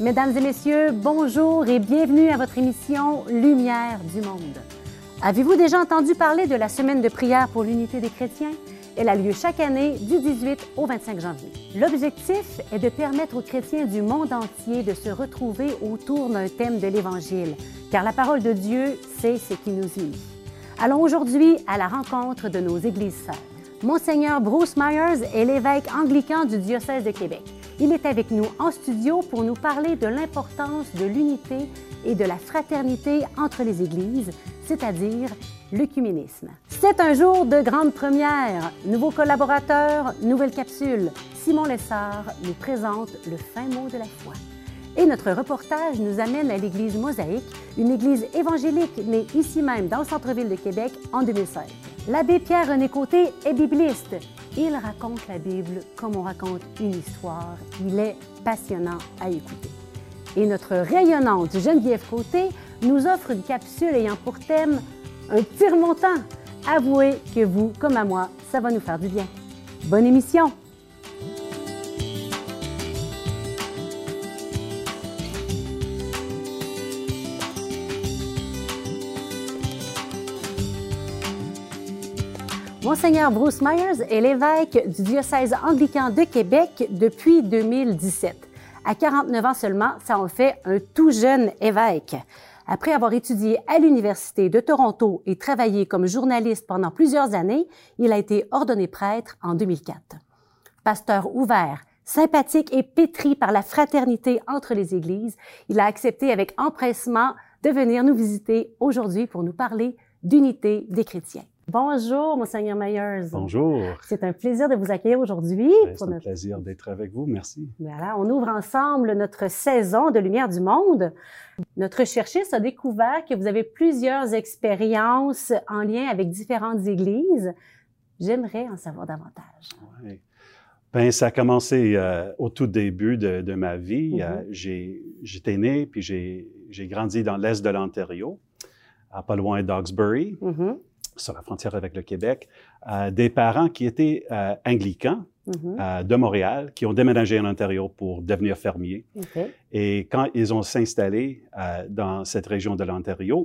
Mesdames et messieurs, bonjour et bienvenue à votre émission Lumière du monde. Avez-vous déjà entendu parler de la semaine de prière pour l'unité des chrétiens? Elle a lieu chaque année du 18 au 25 janvier. L'objectif est de permettre aux chrétiens du monde entier de se retrouver autour d'un thème de l'Évangile, car la parole de Dieu, c'est ce qui nous unit. Allons aujourd'hui à la rencontre de nos églises sœurs. Monseigneur Bruce Myers est l'évêque anglican du diocèse de Québec. Il est avec nous en studio pour nous parler de l'importance de l'unité et de la fraternité entre les églises, c'est-à-dire l'œcuménisme. C'est un jour de grande première. Nouveaux collaborateurs, nouvelle capsule. Simon Lessard nous présente le fin mot de la foi. Et notre reportage nous amène à l'église Mosaïque, une église évangélique née ici même dans le centre-ville de Québec en 2016. L'abbé Pierre-René Côté est bibliste. Il raconte la Bible comme on raconte une histoire. Il est passionnant à écouter. Et notre rayonnante Geneviève Côté nous offre une capsule ayant pour thème un petit remontant. Avouez que vous, comme à moi, ça va nous faire du bien. Bonne émission! Monseigneur Bruce Myers est l'évêque du diocèse anglican de Québec depuis 2017. À 49 ans seulement, ça en fait un tout jeune évêque. Après avoir étudié à l'Université de Toronto et travaillé comme journaliste pendant plusieurs années, il a été ordonné prêtre en 2004. Pasteur ouvert, sympathique et pétri par la fraternité entre les églises, il a accepté avec empressement de venir nous visiter aujourd'hui pour nous parler d'unité des chrétiens. Bonjour, Monseigneur Myers. Bonjour. C'est un plaisir de vous accueillir aujourd'hui. C'est un plaisir d'être avec vous. Merci. Voilà, on ouvre ensemble notre saison de Lumière du Monde. Notre cherchiste a découvert que vous avez plusieurs expériences en lien avec différentes églises. J'aimerais en savoir davantage. Oui. Ben, ça a commencé euh, au tout début de, de ma vie. Mm -hmm. J'étais né, puis j'ai grandi dans l'est de l'Ontario, à pas loin d'Oxbury. Mm -hmm sur la frontière avec le Québec, euh, des parents qui étaient euh, anglicans mm -hmm. euh, de Montréal, qui ont déménagé en Ontario pour devenir fermiers. Okay. Et quand ils ont s'installé dans cette région de l'Ontario,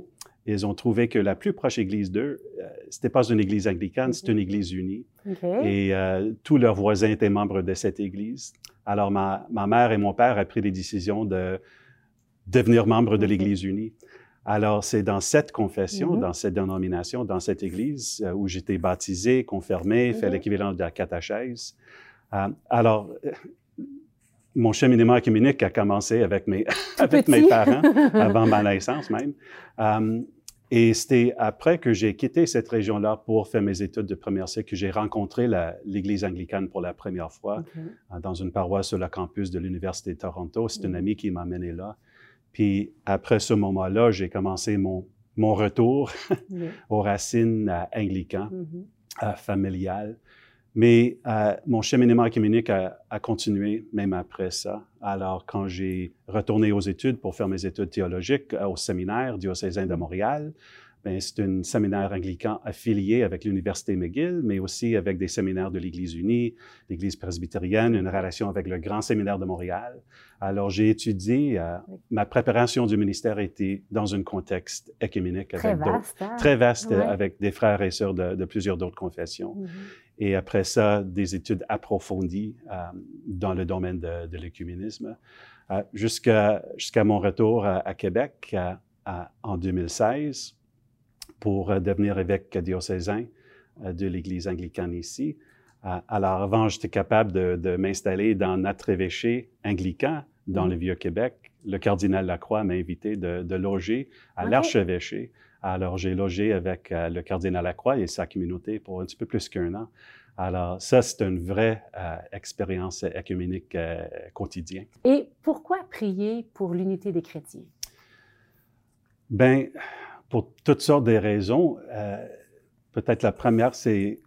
ils ont trouvé que la plus proche église d'eux, euh, c'était pas une église anglicane, mm -hmm. c'est une église unie. Okay. Et euh, tous leurs voisins étaient membres de cette église. Alors ma, ma mère et mon père ont pris les décisions de devenir membres de l'Église unie. Alors, c'est dans cette confession, mm -hmm. dans cette dénomination, dans cette église euh, où j'étais baptisé, confirmé, mm -hmm. fait l'équivalent de la catachèse. Euh, alors, euh, mon cheminement œcuménique a commencé avec mes, avec mes parents, avant ma naissance même. Um, et c'était après que j'ai quitté cette région-là pour faire mes études de première cycle que j'ai rencontré l'Église anglicane pour la première fois okay. dans une paroisse sur le campus de l'Université de Toronto. C'est mm -hmm. une amie qui m'a amené là. Puis après ce moment-là, j'ai commencé mon, mon retour oui. aux racines euh, anglicanes, mm -hmm. euh, familiales. Mais euh, mon cheminement œcuménique a, a, continué même après ça. Alors, quand j'ai retourné aux études pour faire mes études théologiques euh, au séminaire diocésain de Montréal, c'est un séminaire anglican affilié avec l'Université McGill, mais aussi avec des séminaires de l'Église unie, l'Église presbytérienne, une relation avec le Grand Séminaire de Montréal. Alors, j'ai étudié, euh, ma préparation du ministère était dans un contexte écuménique très vaste, hein? très vaste ouais. avec des frères et sœurs de, de plusieurs d'autres confessions. Mm -hmm. Et après ça, des études approfondies euh, dans le domaine de, de l'écuménisme, euh, jusqu'à mon retour à, à Québec en 2016 pour euh, devenir évêque diocésain euh, de l'Église anglicane ici. Euh, alors, avant, j'étais capable de, de m'installer dans notre évêché anglican dans mmh. le Vieux-Québec. Le cardinal Lacroix m'a invité de, de, loger à okay. l'archevêché. Alors, j'ai logé avec le cardinal Lacroix et sa communauté pour un petit peu plus qu'un an. Alors, ça, c'est une vraie euh, expérience écuménique euh, quotidienne. Et pourquoi prier pour l'unité des chrétiens? Ben, pour toutes sortes de raisons. Euh, Peut-être la première, c'est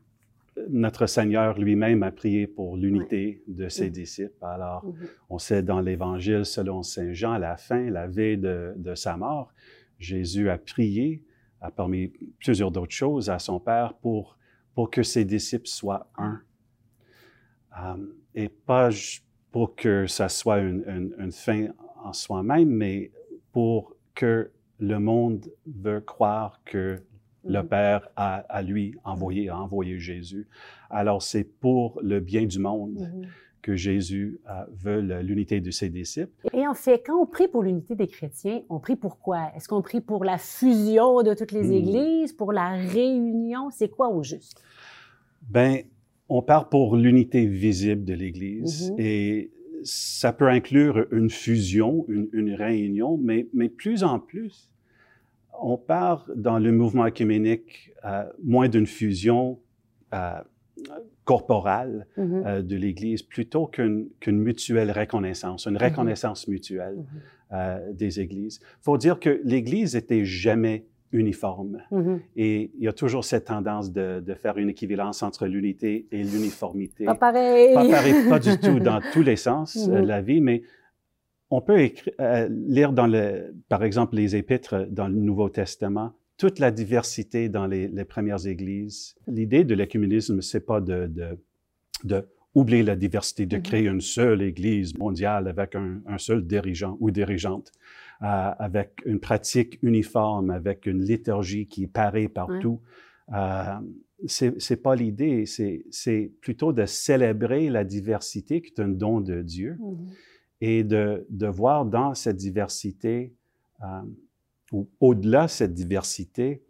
notre Seigneur lui-même a prié pour l'unité de ses disciples. Alors, mmh. on sait dans l'Évangile selon Saint Jean, à la fin, la veille de, de sa mort, Jésus a prié, a parmi plusieurs d'autres choses, à son Père pour, pour que ses disciples soient un. Um, et pas pour que ça soit une, une, une fin en soi-même, mais pour que le monde veut croire que le mhm. Père a, lui envoyé, a envoyé Jésus. Alors c'est pour le bien du monde mhm. que Jésus euh, veut l'unité de ses disciples. Et en fait, quand on prie pour l'unité des chrétiens, on prie pour quoi? Est-ce qu'on prie pour la fusion de toutes les hmm. églises, pour la réunion? C'est quoi au juste? Ben, on parle pour l'unité visible de l'Église mhm. et ça peut inclure une fusion, une, réunion, mais, mais plus en plus, on part dans le mouvement œcuménique euh, moins d'une fusion euh, corporelle mm-hmm. euh, de l'Église plutôt qu'une mutuelle reconnaissance, une mm-hmm. reconnaissance mutuelle mm-hmm. des Églises. Il faut dire que l'Église était jamais uniforme. Et il y a toujours cette tendance de, de faire une équivalence entre l'unité et l'uniformité. Pas pareil. Pas pareil, pas du tout dans tous les sens de la vie, mais on peut euh, lire dans le, par exemple les épîtres dans le Nouveau Testament, toute la diversité dans les, premières églises. L'idée de l'écuménisme, c'est pas de, de, de, oublier la diversité, de mm-hmm. créer une seule église mondiale avec un, seul dirigeant ou dirigeante, euh, avec une pratique uniforme, avec une liturgie qui est parée partout. Euh, c'est pas l'idée, c'est plutôt de célébrer la diversité qui est un don de Dieu. Mm-hmm et de, de voir dans cette diversité, euh, ou au-delà de cette diversité,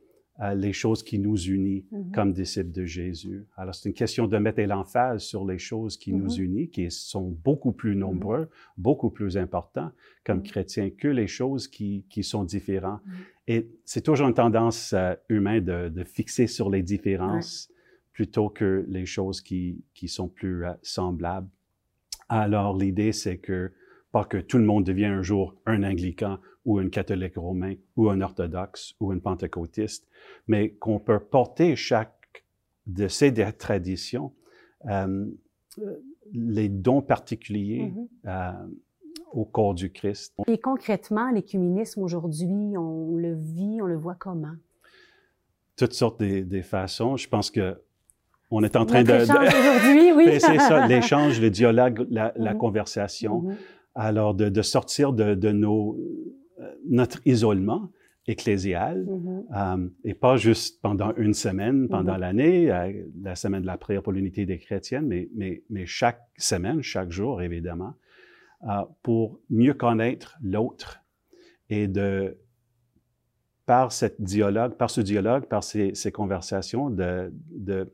les choses qui nous unissent mm-hmm. comme disciples de Jésus. Alors, c'est une question de mettre l'emphase sur les choses qui nous mm-hmm. unissent, qui sont beaucoup plus mm-hmm. nombreux, beaucoup plus importants comme chrétiens que les choses qui, qui sont différentes. Et c'est toujours une tendance euh, humaine de, de, fixer sur les différences plutôt que les choses qui, qui sont plus euh, semblables. Alors, l'idée, c'est que, pas que tout le monde devienne un jour un anglican ou un catholique romain ou un orthodoxe ou un pentecôtiste, mais qu'on peut porter chaque de ces traditions, euh, les dons particuliers mm-hmm. euh, au corps du Christ. Et concrètement, l'écuménisme aujourd'hui, on le vit, on le voit comment? Toutes sortes des, des façons. Je pense que on est en train de. aujourd'hui, oui. Ben, c'est ça, l'échange, le dialogue, la, mm-hmm. conversation. Mm-hmm. Alors, de, sortir de, nos, euh, notre isolement ecclésial, mm-hmm. euh, et pas juste pendant une semaine, pendant l'année, euh, la semaine de la prière pour l'unité des chrétiennes, mais, mais, mais, chaque semaine, chaque jour, évidemment, pour mieux connaître l'autre et de, par cette dialogue, par ce dialogue, par ces, ces conversations, de, de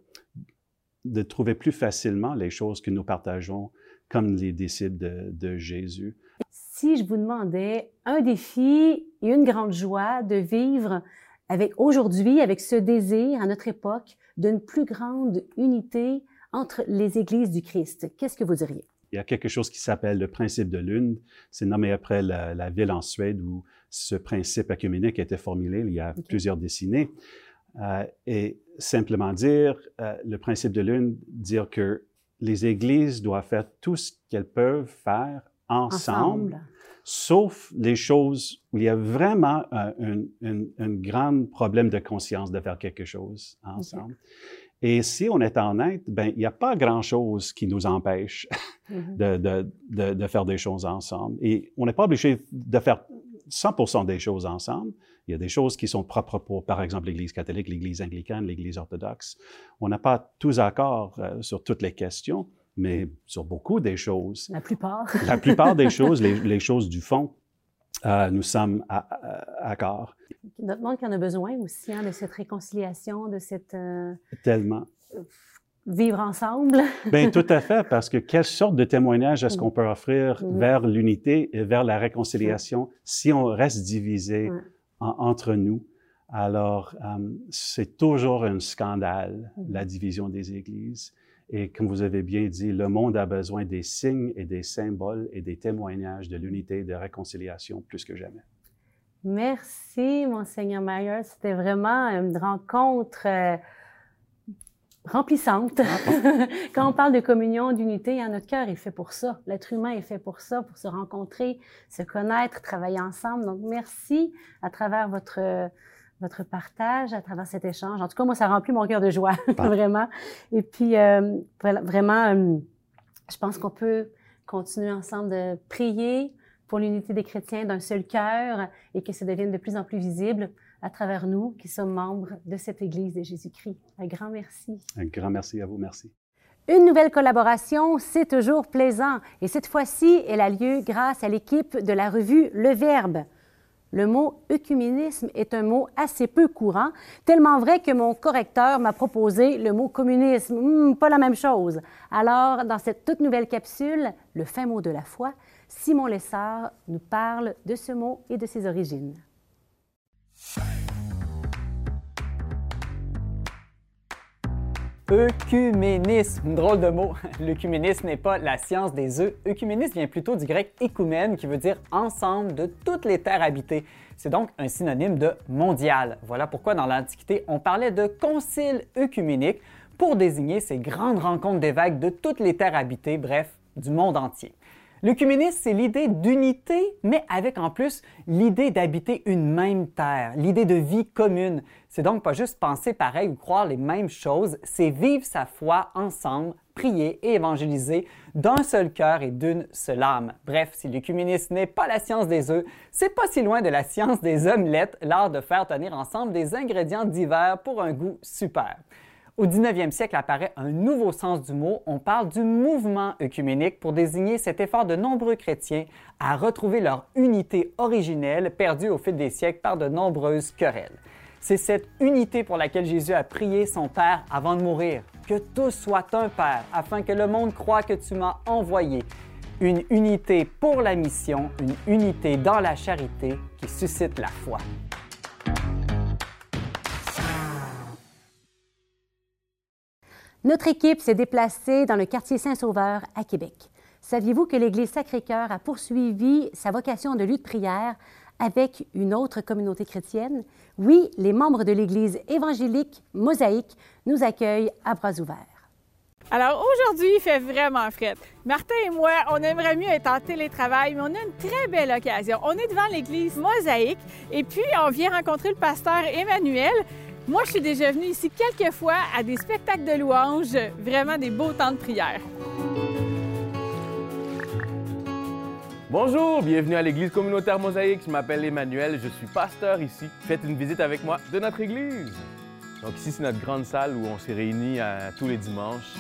de trouver plus facilement les choses que nous partageons comme les disciples de, Jésus. Si je vous demandais un défi et une grande joie de vivre avec aujourd'hui, avec ce désir à notre époque d'une plus grande unité entre les églises du Christ, qu'est-ce que vous diriez? Il y a quelque chose qui s'appelle le principe de lune. C'est nommé après la, ville en Suède où ce principe œcuménique a été formulé il y a plusieurs décennies. Euh, et simplement dire, euh, le principe de l'une, dire que les églises doivent faire tout ce qu'elles peuvent faire ensemble, sauf les choses où il y a vraiment euh, un, grand problème de conscience de faire quelque chose ensemble. Et si on est honnête, ben il n'y a pas grand-chose qui nous empêche de, de, de, faire des choses ensemble. Et on n'est pas obligé de faire 100 des choses ensemble, il y a des choses qui sont propres pour, par exemple, l'Église catholique, l'Église anglicane, l'Église orthodoxe. On n'a pas tous accord euh, sur toutes les questions, mais sur beaucoup des choses. La plupart. la plupart des choses, les, choses du fond, euh, nous sommes à, accord. Notre monde qui en a besoin aussi, hein, de cette réconciliation, de cette... Euh, Tellement. Vivre ensemble. Bien, tout à fait, parce que quelle sorte de témoignage est-ce qu'on peut offrir vers l'unité et vers la réconciliation si on reste divisé entre nous? Alors, euh, c'est toujours un scandale, la division des églises. Et comme vous avez bien dit, le monde a besoin des signes et des symboles et des témoignages de l'unité et de réconciliation plus que jamais. Merci, Monseigneur Mayer. C'était vraiment une rencontre euh, remplissante. Quand on parle de communion, d'unité, hein, notre cœur est fait pour ça. L'être humain est fait pour ça, pour se rencontrer, se connaître, travailler ensemble. Donc, merci à travers votre votre partage, à travers cet échange. En tout cas, moi, ça remplit mon cœur de joie, vraiment. Et puis, euh, vraiment, euh, je pense qu'on peut continuer ensemble de prier pour l'unité des chrétiens d'un seul cœur et que ça devienne de plus en plus visible à travers nous qui sommes membres de cette Église de Jésus-Christ. Un grand merci. Un grand merci à vous. Merci. Une nouvelle collaboration, c'est toujours plaisant. Et cette fois-ci, elle a lieu grâce à l'équipe de la revue Le Verbe. Le mot œcuménisme est un mot assez peu courant, tellement vrai que mon correcteur m'a proposé le mot communisme. Hmm, pas la même chose. Alors, dans cette toute nouvelle capsule, le fin mot de la foi, Simon Lessard nous parle de ce mot et de ses origines. Œcuménisme, drôle de mot. L'œcuménisme n'est pas la science des œufs. Œcuménisme vient plutôt du grec écoumène, qui veut dire ensemble de toutes les terres habitées. C'est donc un synonyme de mondial. Voilà pourquoi dans l'Antiquité, on parlait de concile œcuménique pour désigner ces grandes rencontres d'évêques de toutes les terres habitées, bref, du monde entier. L'œcuménisme, c'est l'idée d'unité, mais avec en plus l'idée d'habiter une même terre, l'idée de vie commune. C'est donc pas juste penser pareil ou croire les mêmes choses, c'est vivre sa foi ensemble, prier et évangéliser d'un seul cœur et d'une seule âme. Bref, si l'œcuménisme n'est pas la science des œufs, c'est pas si loin de la science des omelettes, l'art de faire tenir ensemble des ingrédients divers pour un goût super. Au 19e siècle apparaît un nouveau sens du mot. On parle du mouvement œcuménique pour désigner cet effort de nombreux chrétiens à retrouver leur unité originelle perdue au fil des siècles par de nombreuses querelles. C'est cette unité pour laquelle Jésus a prié son Père avant de mourir. Que tous soient un Père, afin que le monde croit que tu m'as envoyé. Une unité pour la mission, une unité dans la charité qui suscite la foi. Notre équipe s'est déplacée dans le quartier Saint-Sauveur à Québec. Saviez-vous que l'Église Sacré-Cœur a poursuivi sa vocation de lutte prière avec une autre communauté chrétienne? Oui, les membres de l'Église évangélique Mosaïque nous accueillent à bras ouverts. Alors aujourd'hui, il fait vraiment frais. Martin et moi, on aimerait mieux être en télétravail, mais on a une très belle occasion. On est devant l'église Mosaïque et puis on vient rencontrer le pasteur Emmanuel. Moi, je suis déjà venue ici quelques fois à des spectacles de louanges, vraiment des beaux temps de prière. Bonjour, bienvenue à l'église communautaire Mosaïque. Je m'appelle Emmanuel, je suis pasteur ici. Faites une visite avec moi de notre église. Donc ici, c'est notre grande salle où on s'est réunis tous les dimanches.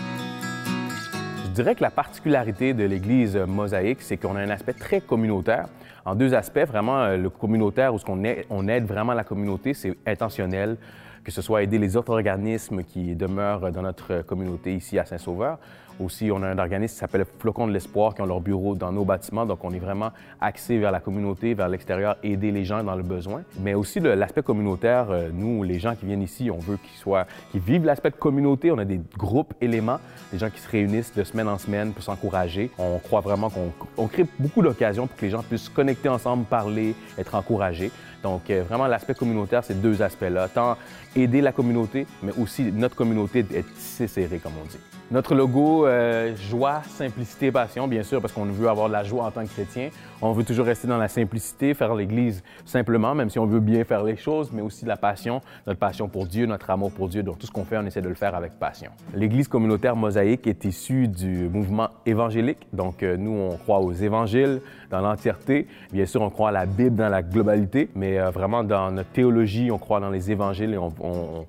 Je dirais que la particularité de l'église Mosaïque, c'est qu'on a un aspect très communautaire. En deux aspects, vraiment, euh, le communautaire, où on aide vraiment la communauté, c'est intentionnel que ce soit aider les autres organismes qui demeurent dans notre communauté ici à Saint-Sauveur, aussi, on a un organisme qui s'appelle Flocon de l'Espoir qui ont leur bureau dans nos bâtiments. Donc, on est vraiment axé vers la communauté, vers l'extérieur, aider les gens dans le besoin. Mais aussi, l'aspect communautaire, euh, nous, les gens qui viennent ici, on veut qu'ils soient, qu'ils vivent l'aspect de communauté. On a des groupes éléments, des gens qui se réunissent de semaine en semaine pour s'encourager. On croit vraiment qu'on crée beaucoup d'occasions pour que les gens puissent se connecter ensemble, parler, être encouragés. Donc, euh, vraiment, l'aspect communautaire, c'est deux aspects-là. Tant aider la communauté, mais aussi notre communauté être tissée serrée, comme on dit. Notre logo, euh, joie, simplicité, passion, bien sûr, parce qu'on veut avoir de la joie en tant que chrétien. On veut toujours rester dans la simplicité, faire l'Église simplement, même si on veut bien faire les choses, mais aussi la passion, notre passion pour Dieu, notre amour pour Dieu. Donc tout ce qu'on fait, on essaie de le faire avec passion. L'Église communautaire mosaïque est issue du mouvement évangélique. Donc euh, nous, on croit aux évangiles dans l'entièreté. Bien sûr, on croit à la Bible dans la globalité, mais euh, vraiment dans notre théologie, on croit dans les évangiles et on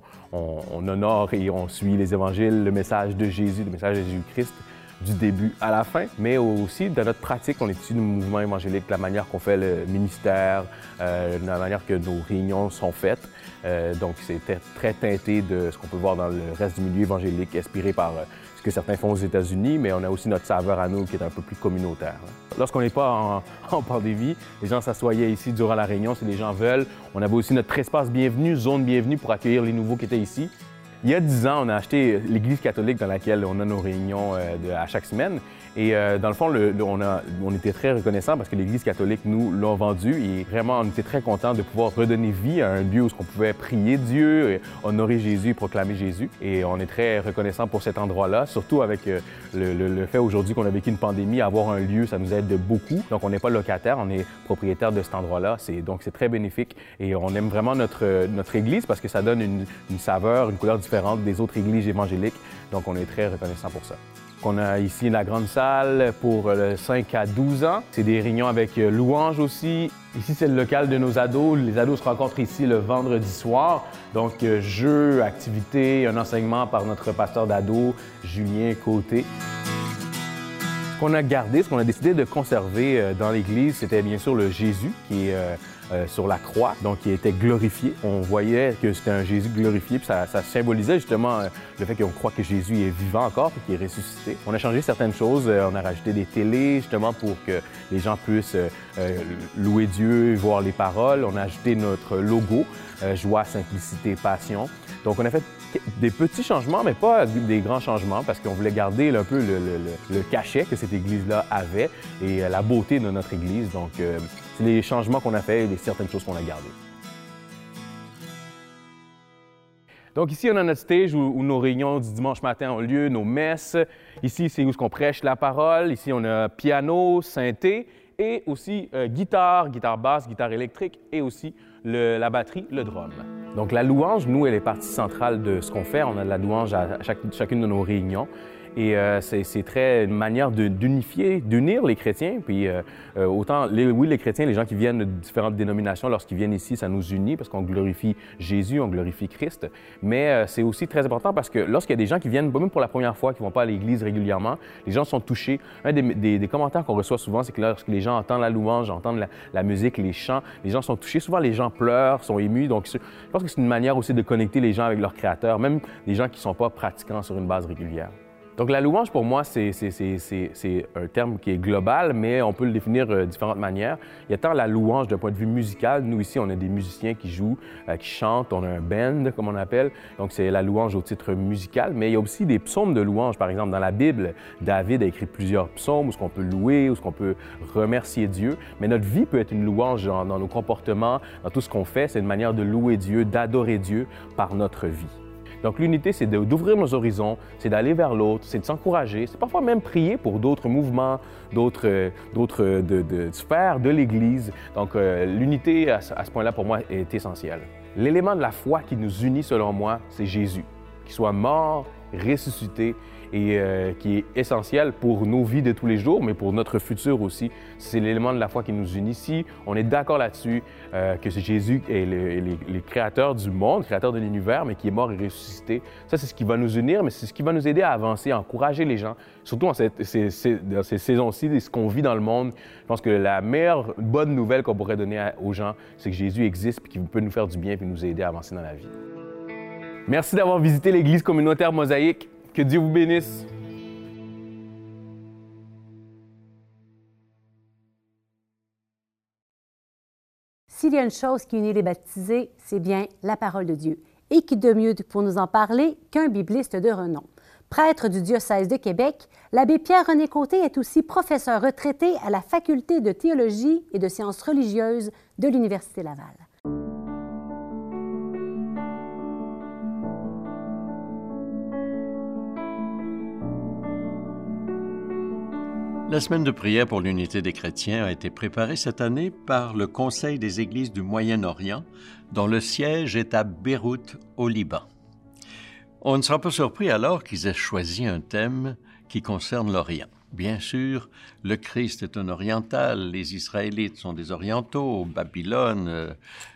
honore et on suit les évangiles, le message de Jésus, le message de Jésus-Christ du début à la fin, mais aussi dans notre pratique, on issu du mouvement évangélique, la manière qu'on fait le ministère, euh, la manière que nos réunions sont faites. Euh, donc, c'est très teinté de ce qu'on peut voir dans le reste du milieu évangélique, inspiré par euh, ce que certains font aux États-Unis, mais on a aussi notre saveur à nous qui est un peu plus communautaire. Lorsqu'on n'est pas en, en, pandémie, les gens s'assoyaient ici durant la réunion si les gens veulent. On avait aussi notre espace bienvenue, zone bienvenue pour accueillir les nouveaux qui étaient ici. Il y a dix ans, on a acheté l'église catholique dans laquelle on a nos réunions euh, à chaque semaine. Et euh, dans le fond, on, a, on, était très reconnaissants parce que l'Église catholique nous l'a vendu et vraiment, on était très contents de pouvoir redonner vie à un lieu où on pouvait prier Dieu, honorer Jésus, proclamer Jésus. Et on est très reconnaissants pour cet endroit-là, surtout avec euh, le, fait aujourd'hui qu'on a vécu une pandémie, avoir un lieu, ça nous aide beaucoup. Donc, on n'est pas locataire, on est propriétaire de cet endroit-là. Donc, c'est très bénéfique et on aime vraiment notre, notre Église parce que ça donne une, une saveur, une couleur différente des autres églises évangéliques. Donc, on est très reconnaissants pour ça. On a ici la grande salle pour le 5 à 12 ans. C'est des réunions avec louanges aussi. Ici, c'est le local de nos ados. Les ados se rencontrent ici le vendredi soir. Donc, jeux, activités, un enseignement par notre pasteur d'ados, Julien Côté. Ce qu'on a gardé, ce qu'on a décidé de conserver euh, dans l'Église, c'était bien sûr le Jésus qui est euh, euh, sur la croix, donc qui était glorifié. On voyait que c'était un Jésus glorifié, puis ça, symbolisait justement le fait qu'on croit que Jésus est vivant encore, puis qu'il est ressuscité. On a changé certaines choses, on a rajouté des télés justement pour que les gens puissent louer Dieu, voir les paroles. On a ajouté notre logo, joie, simplicité, passion. Donc on a fait des petits changements, mais pas des grands changements, parce qu'on voulait garder un peu le, cachet que cette Église-là avait et euh, la beauté de notre Église. Donc, euh, les changements qu'on a fait et certaines choses qu'on a gardées. Donc ici, on a notre stage où, nos réunions du dimanche matin ont lieu, nos messes. Ici, c'est où on prêche la parole. Ici, on a piano, synthé et aussi euh, guitare, guitare basse, guitare électrique et aussi la batterie, le drum. Donc la louange, nous, elle est partie centrale de ce qu'on fait. On a de la louange à chacune de nos réunions. Et euh, c'est très une manière d'unifier, d'unir les chrétiens. Puis euh, euh, autant, les, oui, les chrétiens, les gens qui viennent de différentes dénominations, lorsqu'ils viennent ici, ça nous unit parce qu'on glorifie Jésus, on glorifie Christ. Mais c'est aussi très important parce que lorsqu'il y a des gens qui viennent, même pour la première fois, qui ne vont pas à l'église régulièrement, les gens sont touchés. Un des, des, commentaires qu'on reçoit souvent, c'est que lorsque les gens entendent la louange, entendent la, musique, les chants, les gens sont touchés. Souvent, les gens pleurent, sont émus. Donc, je pense que c'est une manière aussi de connecter les gens avec leur Créateur, même des gens qui ne sont pas pratiquants sur une base régulière. Donc la louange, pour moi, c'est un terme qui est global, mais on peut le définir de différentes manières. Il y a tant la louange d'un point de vue musical. Nous, ici, on a des musiciens qui jouent, euh, qui chantent. On a un band, comme on appelle. Donc c'est la louange au titre musical. Mais il y a aussi des psaumes de louange. Par exemple, dans la Bible, David a écrit plusieurs psaumes où ce qu'on peut louer, où ce qu'on peut remercier Dieu. Mais notre vie peut être une louange dans nos comportements, dans tout ce qu'on fait. C'est une manière de louer Dieu, d'adorer Dieu par notre vie. Donc l'unité, c'est d'ouvrir nos horizons, c'est d'aller vers l'autre, c'est de s'encourager, c'est parfois même prier pour d'autres mouvements, d'autres de, de, sphères de l'Église. Donc euh, l'unité à, à ce point-là, pour moi, est essentielle. L'élément de la foi qui nous unit, selon moi, c'est Jésus, qui soit mort, ressuscité et euh, qui est essentiel pour nos vies de tous les jours, mais pour notre futur aussi. C'est l'élément de la foi qui nous unit. Si on est d'accord là-dessus, euh, que Jésus est le, créateur du monde, créateur de l'univers, mais qui est mort et ressuscité, ça c'est ce qui va nous unir, mais c'est ce qui va nous aider à avancer, à encourager les gens, surtout dans, cette, ces, dans ces saisons-ci, ce qu'on vit dans le monde. Je pense que la meilleure bonne nouvelle qu'on pourrait donner aux gens, c'est que Jésus existe et qu'il peut nous faire du bien et nous aider à avancer dans la vie. Merci d'avoir visité l'Église communautaire Mosaïque. Que Dieu vous bénisse. S'il y a une chose qui unit les baptisés, c'est bien la parole de Dieu. Et qui de mieux pour nous en parler qu'un bibliste de renom. Prêtre du diocèse de Québec, l'abbé Pierre-René Côté est aussi professeur retraité à la faculté de théologie et de sciences religieuses de l'Université Laval. La semaine de prière pour l'unité des chrétiens a été préparée cette année par le Conseil des églises du Moyen-Orient, dont le siège est à Beyrouth, au Liban. On ne sera pas surpris alors qu'ils aient choisi un thème qui concerne l'Orient. Bien sûr, le Christ est un oriental, les Israélites sont des orientaux, Babylone, euh,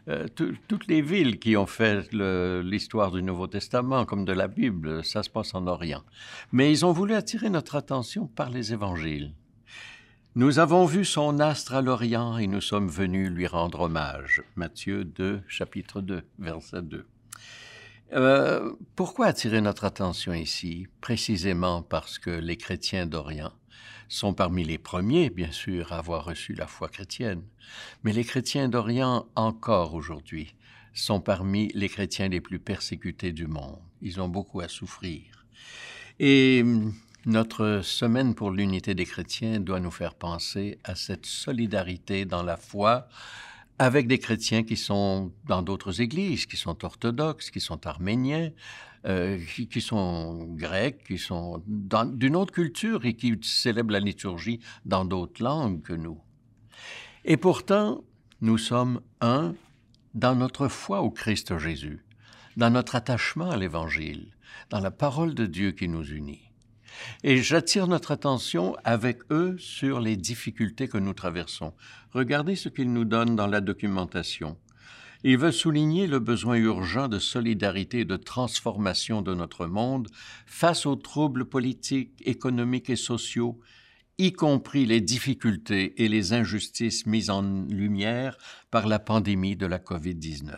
euh, toutes les villes qui ont fait l'histoire du Nouveau Testament comme de la Bible, ça se passe en Orient. Mais ils ont voulu attirer notre attention par les évangiles. Nous avons vu son astre à l'Orient et nous sommes venus lui rendre hommage. Matthieu 2, chapitre 2, verset 2. Euh, pourquoi attirer notre attention ici? Précisément parce que les chrétiens d'Orient sont parmi les premiers, bien sûr, à avoir reçu la foi chrétienne. Mais les chrétiens d'Orient, encore aujourd'hui, sont parmi les chrétiens les plus persécutés du monde. Ils ont beaucoup à souffrir. Et notre semaine pour l'unité des chrétiens doit nous faire penser à cette solidarité dans la foi avec des chrétiens qui sont dans d'autres églises, qui sont orthodoxes, qui sont arméniens, euh, qui, sont grecs, qui sont d'une autre culture et qui célèbrent la liturgie dans d'autres langues que nous. Et pourtant, nous sommes un dans notre foi au Christ Jésus, dans notre attachement à l'Évangile, dans la parole de Dieu qui nous unit. Et j'attire notre attention avec eux sur les difficultés que nous traversons. Regardez ce qu'ils nous donnent dans la documentation. Il veut souligner le besoin urgent de solidarité et de transformation de notre monde face aux troubles politiques, économiques et sociaux, y compris les difficultés et les injustices mises en lumière par la pandémie de la COVID-19.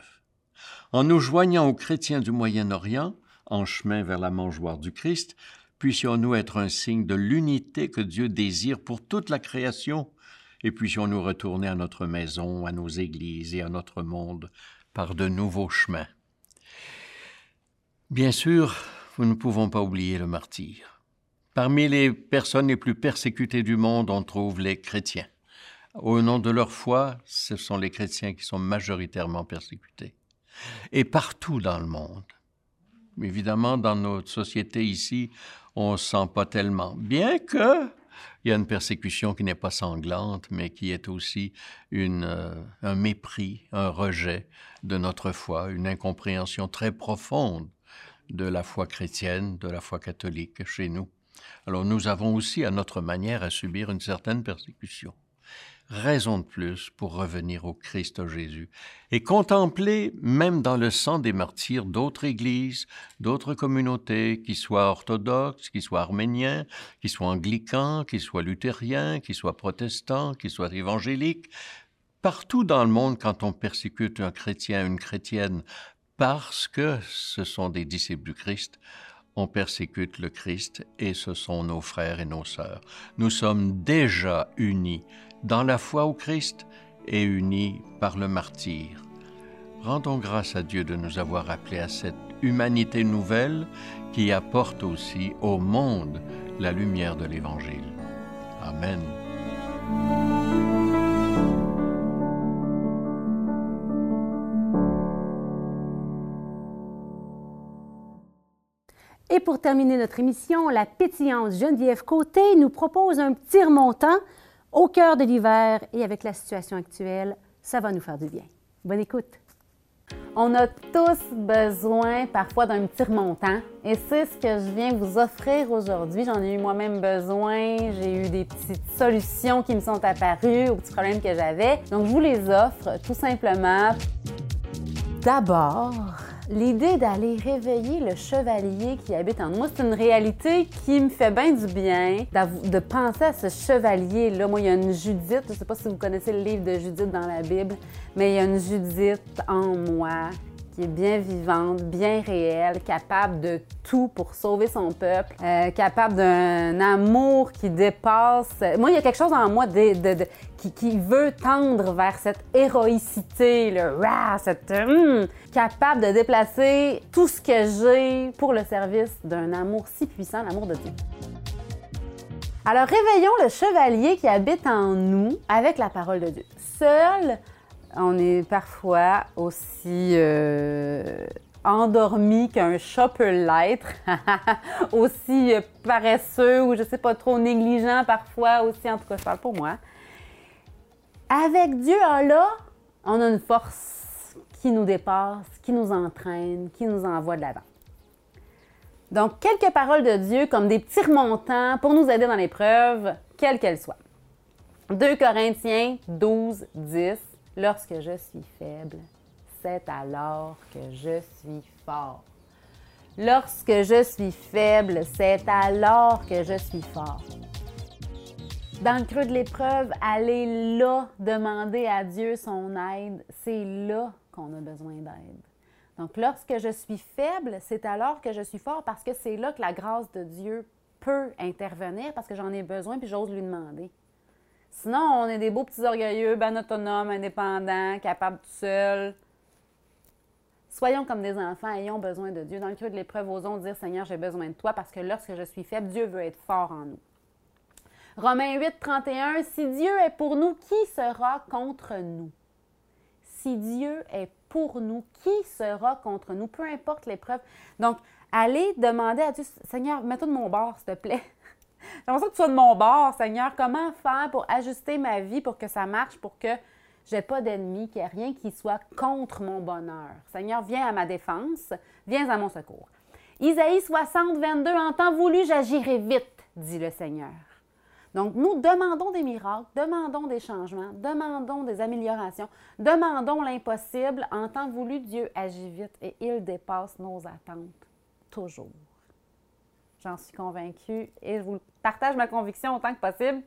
En nous joignant aux chrétiens du Moyen-Orient, en chemin vers la mangeoire du Christ, puissions-nous être un signe de l'unité que Dieu désire pour toute la création, et puissions-nous retourner à notre maison, à nos églises et à notre monde par de nouveaux chemins. Bien sûr, nous ne pouvons pas oublier le martyr. Parmi les personnes les plus persécutées du monde, on trouve les chrétiens. Au nom de leur foi, ce sont les chrétiens qui sont majoritairement persécutés. Et partout dans le monde. Évidemment, dans notre société ici, on ne sent pas tellement. Bien que il y a une persécution qui n'est pas sanglante, mais qui est aussi une, euh, un mépris, un rejet de notre foi, une incompréhension très profonde de la foi chrétienne, de la foi catholique chez nous. Alors nous avons aussi à notre manière à subir une certaine persécution raison de plus pour revenir au Christ Jésus et contempler, même dans le sang des martyrs, d'autres églises, d'autres communautés, qui soient orthodoxes, qui soient arméniens, qui soient anglicans, qui soient luthériens, qui soient protestants, qui soient évangéliques. Partout dans le monde, quand on persécute un chrétien, une chrétienne, parce que ce sont des disciples du Christ, on persécute le Christ et ce sont nos frères et nos sœurs. Nous sommes déjà unis dans la foi au Christ et unis par le martyr. Rendons grâce à Dieu de nous avoir appelés à cette humanité nouvelle qui apporte aussi au monde la lumière de l'Évangile. Amen. Et pour terminer notre émission, la pétillante Geneviève Côté nous propose un petit remontant au cœur de l'hiver et avec la situation actuelle, ça va nous faire du bien. Bonne écoute. On a tous besoin parfois d'un petit remontant et c'est ce que je viens vous offrir aujourd'hui. J'en ai eu moi-même besoin, j'ai eu des petites solutions qui me sont apparues aux petits problèmes que j'avais. Donc je vous les offre tout simplement. D'abord, L'idée d'aller réveiller le chevalier qui habite en moi, c'est une réalité qui me fait bien du bien de penser à ce chevalier-là. Moi, il y a une Judith, je ne sais pas si vous connaissez le livre de Judith dans la Bible, mais il y a une Judith en moi qui est bien vivante, bien réelle, capable de tout pour sauver son peuple, euh, capable d'un amour qui dépasse. Moi, il y a quelque chose en moi qui, veut tendre vers cette héroïcité, le cette, hum, capable de déplacer tout ce que j'ai pour le service d'un amour si puissant, l'amour de Dieu. Alors réveillons le chevalier qui habite en nous avec la parole de Dieu. Seul on est parfois aussi euh, endormi qu'un chat peut l'être, aussi paresseux ou je sais pas trop négligent parfois aussi, en tout cas je parle pour moi. Avec Dieu là, on a une force qui nous dépasse, qui nous entraîne, qui nous envoie de l'avant. Donc, quelques paroles de Dieu comme des petits remontants pour nous aider dans l'épreuve, quelle qu'elle soit. 2 Corinthiens 12, 10. Lorsque je suis faible, c'est alors que je suis fort. Lorsque je suis faible, c'est alors que je suis fort. Dans le creux de l'épreuve, allez là demander à Dieu son aide. C'est là qu'on a besoin d'aide. Donc, lorsque je suis faible, c'est alors que je suis fort parce que c'est là que la grâce de Dieu peut intervenir parce que j'en ai besoin puis j'ose lui demander. Sinon, on est des beaux petits orgueilleux, ben autonomes, indépendants, capables tout seuls. Soyons comme des enfants, ayons besoin de Dieu. Dans le creux de l'épreuve, osons dire Seigneur, j'ai besoin de toi parce que lorsque je suis faible, Dieu veut être fort en nous. Romains 8, 31, Si Dieu est pour nous, qui sera contre nous? Si Dieu est pour nous, qui sera contre nous? Peu importe l'épreuve. Donc, allez demander à Dieu, Seigneur, mets-toi de mon bord, s'il te plaît. J'aimerais ça que tu sois de mon bord, Seigneur. Comment faire pour ajuster ma vie pour que ça marche, pour que j'ai pas d'ennemi, qu'il n'y ait rien qui soit contre mon bonheur? Seigneur, viens à ma défense, viens à mon secours. Isaïe 60, 22, en temps voulu, j'agirai vite, dit le Seigneur. Donc, nous demandons des miracles, demandons des changements, demandons des améliorations, demandons l'impossible. En temps voulu, Dieu agit vite et il dépasse nos attentes, toujours. J'en suis convaincue et je vous partage ma conviction autant que possible.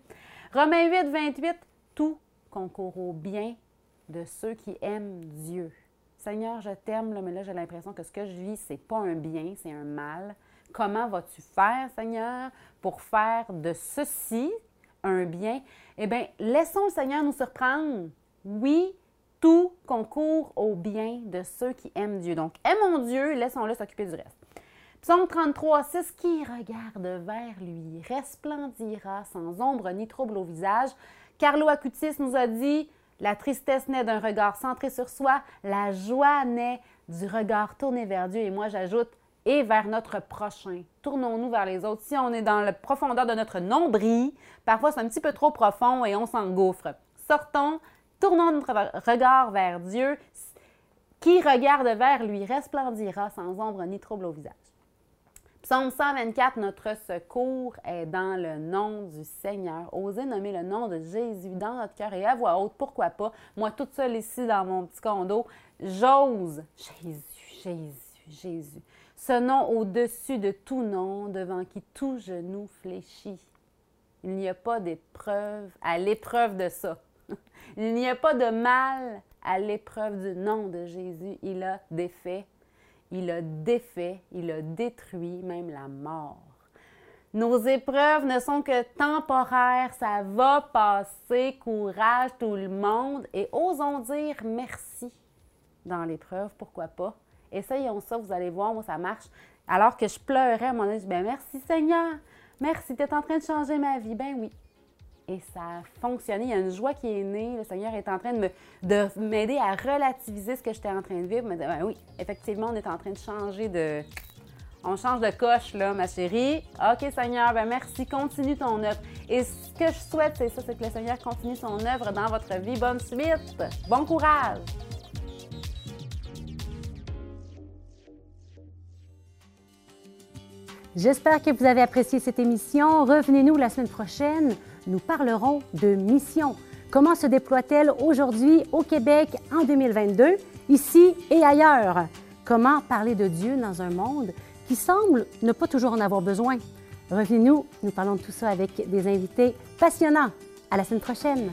Romains 8, 28, tout concourt au bien de ceux qui aiment Dieu. Seigneur, je t'aime, mais là, j'ai l'impression que ce que je vis, ce n'est pas un bien, c'est un mal. Comment vas-tu faire, Seigneur, pour faire de ceci un bien? Eh bien, laissons le Seigneur nous surprendre. Oui, tout concourt au bien de ceux qui aiment Dieu. Donc, aimons Dieu, laissons-le s'occuper du reste. Psaume 33, 6, qui regarde vers lui resplendira sans ombre ni trouble au visage. Carlo Acutis nous a dit La tristesse naît d'un regard centré sur soi, la joie naît du regard tourné vers Dieu. Et moi, j'ajoute et vers notre prochain. Tournons-nous vers les autres. Si on est dans la profondeur de notre nombril, parfois c'est un petit peu trop profond et on s'engouffre. Sortons, tournons notre regard vers Dieu. Qui regarde vers lui resplendira sans ombre ni trouble au visage. Psaume 124, notre secours est dans le nom du Seigneur. Osez nommer le nom de Jésus dans notre cœur et à voix haute, pourquoi pas? Moi, toute seule ici dans mon petit condo, j'ose Jésus, Jésus, Jésus. Ce nom au-dessus de tout nom, devant qui tout genou fléchit. Il n'y a pas d'épreuve à l'épreuve de ça. Il n'y a pas de mal à l'épreuve du nom de Jésus. Il a défait il a défait, il a détruit même la mort. Nos épreuves ne sont que temporaires, ça va passer, courage tout le monde et osons dire merci dans l'épreuve, pourquoi pas? Essayons ça, vous allez voir, moi ça marche. Alors que je pleurais, mon je ben merci Seigneur, merci, tu es en train de changer ma vie. Ben oui, et ça a fonctionné. Il y a une joie qui est née. Le Seigneur est en train de, m'aider à relativiser ce que j'étais en train de vivre. Mais ben oui, effectivement, on est en train de changer de. On change de coche, là, ma chérie. OK, Seigneur, ben merci. Continue ton œuvre. Et ce que je souhaite, c'est ça, c'est que le Seigneur continue son œuvre dans votre vie. Bonne suite. Bon courage. J'espère que vous avez apprécié cette émission. Revenez-nous la semaine prochaine nous parlerons de mission. Comment se déploie-t-elle aujourd'hui au Québec en 2022, ici et ailleurs? Comment parler de Dieu dans un monde qui semble ne pas toujours en avoir besoin? Revenez-nous, nous parlons de tout ça avec des invités passionnants. À la semaine prochaine!